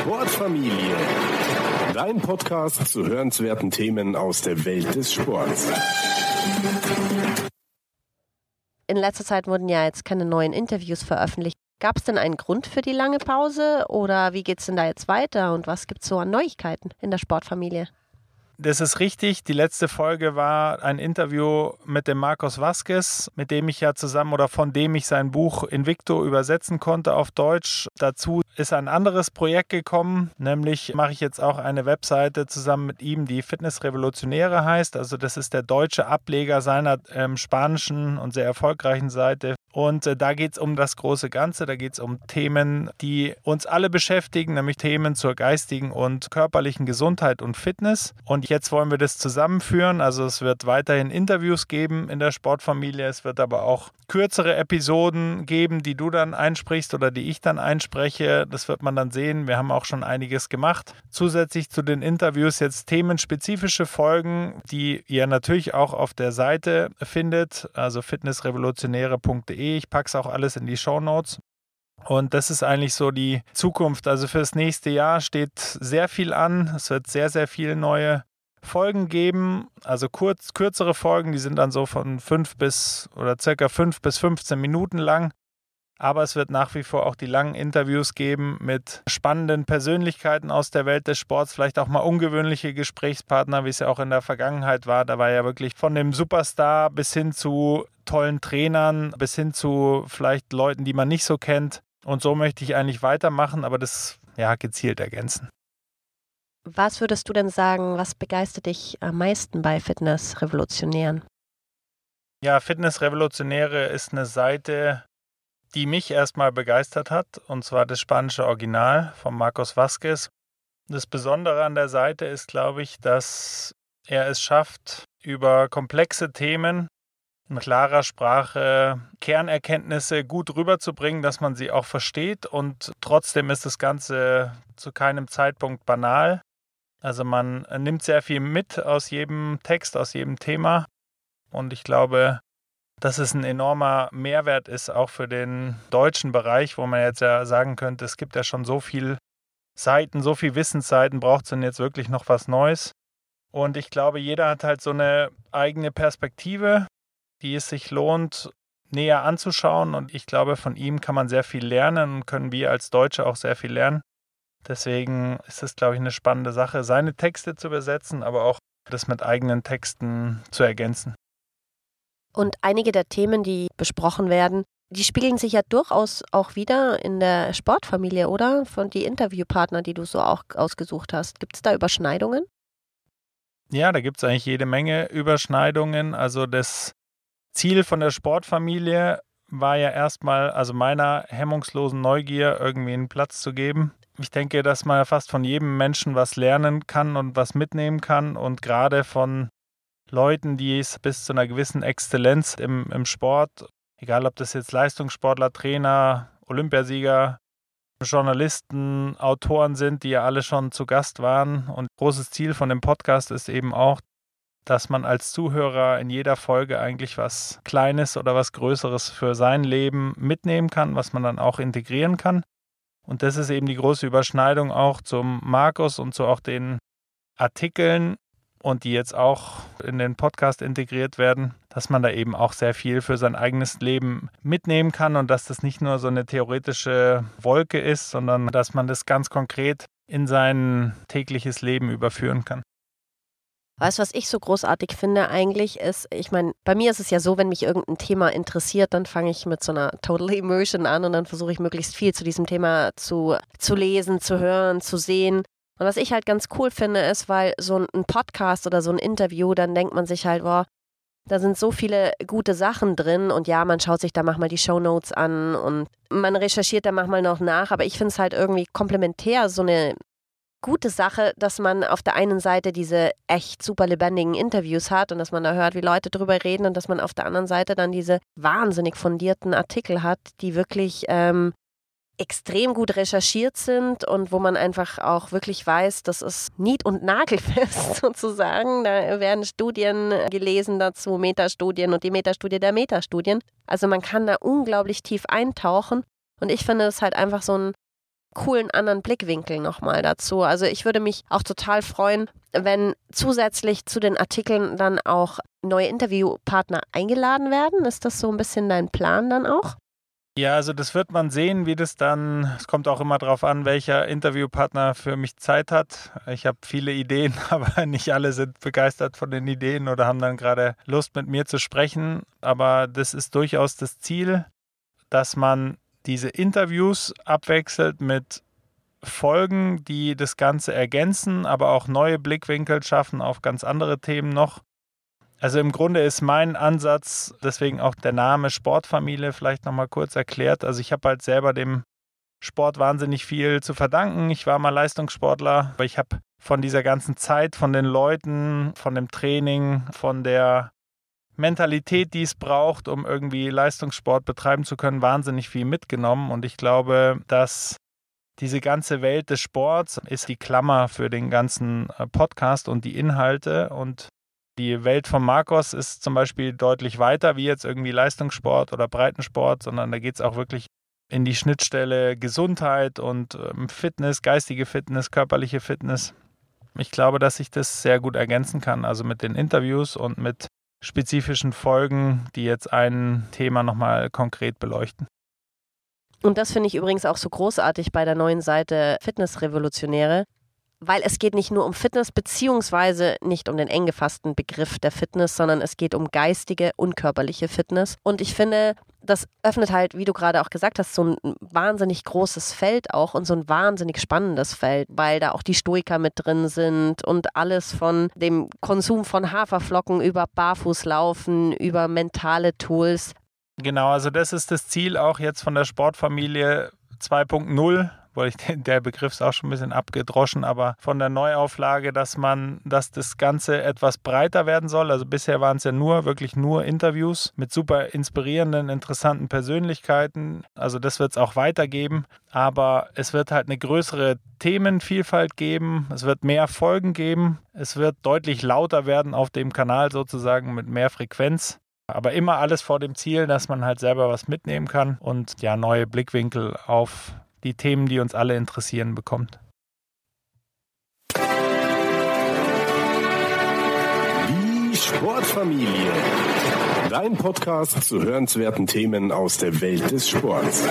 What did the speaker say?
Sportfamilie. Dein Podcast zu hörenswerten Themen aus der Welt des Sports. In letzter Zeit wurden ja jetzt keine neuen Interviews veröffentlicht. Gab es denn einen Grund für die lange Pause oder wie geht es denn da jetzt weiter und was gibt es so an Neuigkeiten in der Sportfamilie? Das ist richtig. Die letzte Folge war ein Interview mit dem Marcos Vasquez, mit dem ich ja zusammen oder von dem ich sein Buch Invicto übersetzen konnte auf Deutsch. Dazu ist ein anderes Projekt gekommen, nämlich mache ich jetzt auch eine Webseite zusammen mit ihm, die Fitness Revolutionäre heißt. Also das ist der deutsche Ableger seiner ähm, spanischen und sehr erfolgreichen Seite und äh, da geht es um das große Ganze, da geht es um Themen, die uns alle beschäftigen, nämlich Themen zur geistigen und körperlichen Gesundheit und Fitness. Und jetzt wollen wir das zusammenführen. Also es wird weiterhin Interviews geben in der Sportfamilie. Es wird aber auch kürzere Episoden geben, die du dann einsprichst oder die ich dann einspreche. Das wird man dann sehen. Wir haben auch schon einiges gemacht. Zusätzlich zu den Interviews jetzt themenspezifische Folgen, die ihr natürlich auch auf der Seite findet, also fitnessrevolutionäre.de ich packe es auch alles in die Show Notes. Und das ist eigentlich so die Zukunft. Also fürs nächste Jahr steht sehr viel an. Es wird sehr, sehr viele neue Folgen geben. Also kurz, kürzere Folgen, die sind dann so von fünf bis oder circa fünf bis 15 Minuten lang. Aber es wird nach wie vor auch die langen Interviews geben mit spannenden Persönlichkeiten aus der Welt des Sports, vielleicht auch mal ungewöhnliche Gesprächspartner, wie es ja auch in der Vergangenheit war. Da war ja wirklich von dem Superstar bis hin zu tollen Trainern, bis hin zu vielleicht Leuten, die man nicht so kennt. Und so möchte ich eigentlich weitermachen, aber das ja gezielt ergänzen. Was würdest du denn sagen, was begeistert dich am meisten bei Fitness Revolutionären? Ja, Fitness Revolutionäre ist eine Seite, die mich erstmal begeistert hat, und zwar das spanische Original von Marcos Vasquez. Das Besondere an der Seite ist, glaube ich, dass er es schafft, über komplexe Themen in klarer Sprache Kernerkenntnisse gut rüberzubringen, dass man sie auch versteht und trotzdem ist das Ganze zu keinem Zeitpunkt banal. Also man nimmt sehr viel mit aus jedem Text, aus jedem Thema und ich glaube, dass es ein enormer Mehrwert ist, auch für den deutschen Bereich, wo man jetzt ja sagen könnte, es gibt ja schon so viel Seiten, so viel Wissensseiten, braucht es denn jetzt wirklich noch was Neues? Und ich glaube, jeder hat halt so eine eigene Perspektive, die es sich lohnt, näher anzuschauen. Und ich glaube, von ihm kann man sehr viel lernen und können wir als Deutsche auch sehr viel lernen. Deswegen ist es, glaube ich, eine spannende Sache, seine Texte zu übersetzen, aber auch das mit eigenen Texten zu ergänzen. Und einige der Themen, die besprochen werden, die spiegeln sich ja durchaus auch wieder in der Sportfamilie, oder? Von die Interviewpartner, die du so auch ausgesucht hast. Gibt es da Überschneidungen? Ja, da gibt es eigentlich jede Menge Überschneidungen. Also das Ziel von der Sportfamilie war ja erstmal, also meiner hemmungslosen Neugier irgendwie einen Platz zu geben. Ich denke, dass man fast von jedem Menschen was lernen kann und was mitnehmen kann und gerade von Leuten, die es bis zu einer gewissen Exzellenz im, im Sport, egal ob das jetzt Leistungssportler, Trainer, Olympiasieger, Journalisten, Autoren sind, die ja alle schon zu Gast waren. Und großes Ziel von dem Podcast ist eben auch, dass man als Zuhörer in jeder Folge eigentlich was Kleines oder was Größeres für sein Leben mitnehmen kann, was man dann auch integrieren kann. Und das ist eben die große Überschneidung auch zum Markus und zu auch den Artikeln, und die jetzt auch in den Podcast integriert werden, dass man da eben auch sehr viel für sein eigenes Leben mitnehmen kann und dass das nicht nur so eine theoretische Wolke ist, sondern dass man das ganz konkret in sein tägliches Leben überführen kann. Weißt du, was ich so großartig finde eigentlich ist, ich meine, bei mir ist es ja so, wenn mich irgendein Thema interessiert, dann fange ich mit so einer Total Immersion an und dann versuche ich möglichst viel zu diesem Thema zu, zu lesen, zu hören, zu sehen. Und was ich halt ganz cool finde, ist, weil so ein Podcast oder so ein Interview, dann denkt man sich halt, boah, da sind so viele gute Sachen drin und ja, man schaut sich da manchmal die Show Notes an und man recherchiert da manchmal noch nach, aber ich finde es halt irgendwie komplementär, so eine gute Sache, dass man auf der einen Seite diese echt super lebendigen Interviews hat und dass man da hört, wie Leute drüber reden und dass man auf der anderen Seite dann diese wahnsinnig fundierten Artikel hat, die wirklich ähm, extrem gut recherchiert sind und wo man einfach auch wirklich weiß, das ist nied- und nagelfest sozusagen. Da werden Studien gelesen dazu, Metastudien und die Metastudie der Metastudien. Also man kann da unglaublich tief eintauchen und ich finde es halt einfach so ein coolen anderen Blickwinkel nochmal dazu. Also ich würde mich auch total freuen, wenn zusätzlich zu den Artikeln dann auch neue Interviewpartner eingeladen werden. Ist das so ein bisschen dein Plan dann auch? Ja, also das wird man sehen, wie das dann, es kommt auch immer darauf an, welcher Interviewpartner für mich Zeit hat. Ich habe viele Ideen, aber nicht alle sind begeistert von den Ideen oder haben dann gerade Lust mit mir zu sprechen. Aber das ist durchaus das Ziel, dass man diese Interviews abwechselt mit Folgen, die das Ganze ergänzen, aber auch neue Blickwinkel schaffen auf ganz andere Themen noch. Also im Grunde ist mein Ansatz, deswegen auch der Name Sportfamilie vielleicht nochmal kurz erklärt. Also ich habe halt selber dem Sport wahnsinnig viel zu verdanken. Ich war mal Leistungssportler, aber ich habe von dieser ganzen Zeit, von den Leuten, von dem Training, von der Mentalität, die es braucht, um irgendwie Leistungssport betreiben zu können, wahnsinnig viel mitgenommen. Und ich glaube, dass diese ganze Welt des Sports ist die Klammer für den ganzen äh, Podcast und die Inhalte. Und die Welt von Marcos ist zum Beispiel deutlich weiter, wie jetzt irgendwie Leistungssport oder Breitensport, sondern da geht es auch wirklich in die Schnittstelle Gesundheit und ähm, Fitness, geistige Fitness, körperliche Fitness. Ich glaube, dass ich das sehr gut ergänzen kann, also mit den Interviews und mit spezifischen Folgen, die jetzt ein Thema nochmal konkret beleuchten. Und das finde ich übrigens auch so großartig bei der neuen Seite Fitnessrevolutionäre, weil es geht nicht nur um Fitness, beziehungsweise nicht um den eng gefassten Begriff der Fitness, sondern es geht um geistige und körperliche Fitness. Und ich finde, das öffnet halt, wie du gerade auch gesagt hast, so ein wahnsinnig großes Feld auch und so ein wahnsinnig spannendes Feld, weil da auch die Stoiker mit drin sind und alles von dem Konsum von Haferflocken über Barfußlaufen, über mentale Tools. Genau, also das ist das Ziel auch jetzt von der Sportfamilie 2.0 weil ich der Begriff ist auch schon ein bisschen abgedroschen, aber von der Neuauflage, dass man, dass das Ganze etwas breiter werden soll. Also bisher waren es ja nur, wirklich nur Interviews mit super inspirierenden, interessanten Persönlichkeiten. Also das wird es auch weitergeben, aber es wird halt eine größere Themenvielfalt geben. Es wird mehr Folgen geben. Es wird deutlich lauter werden auf dem Kanal sozusagen mit mehr Frequenz. Aber immer alles vor dem Ziel, dass man halt selber was mitnehmen kann und ja neue Blickwinkel auf die Themen, die uns alle interessieren, bekommt. Die Sportfamilie. Dein Podcast zu hörenswerten Themen aus der Welt des Sports.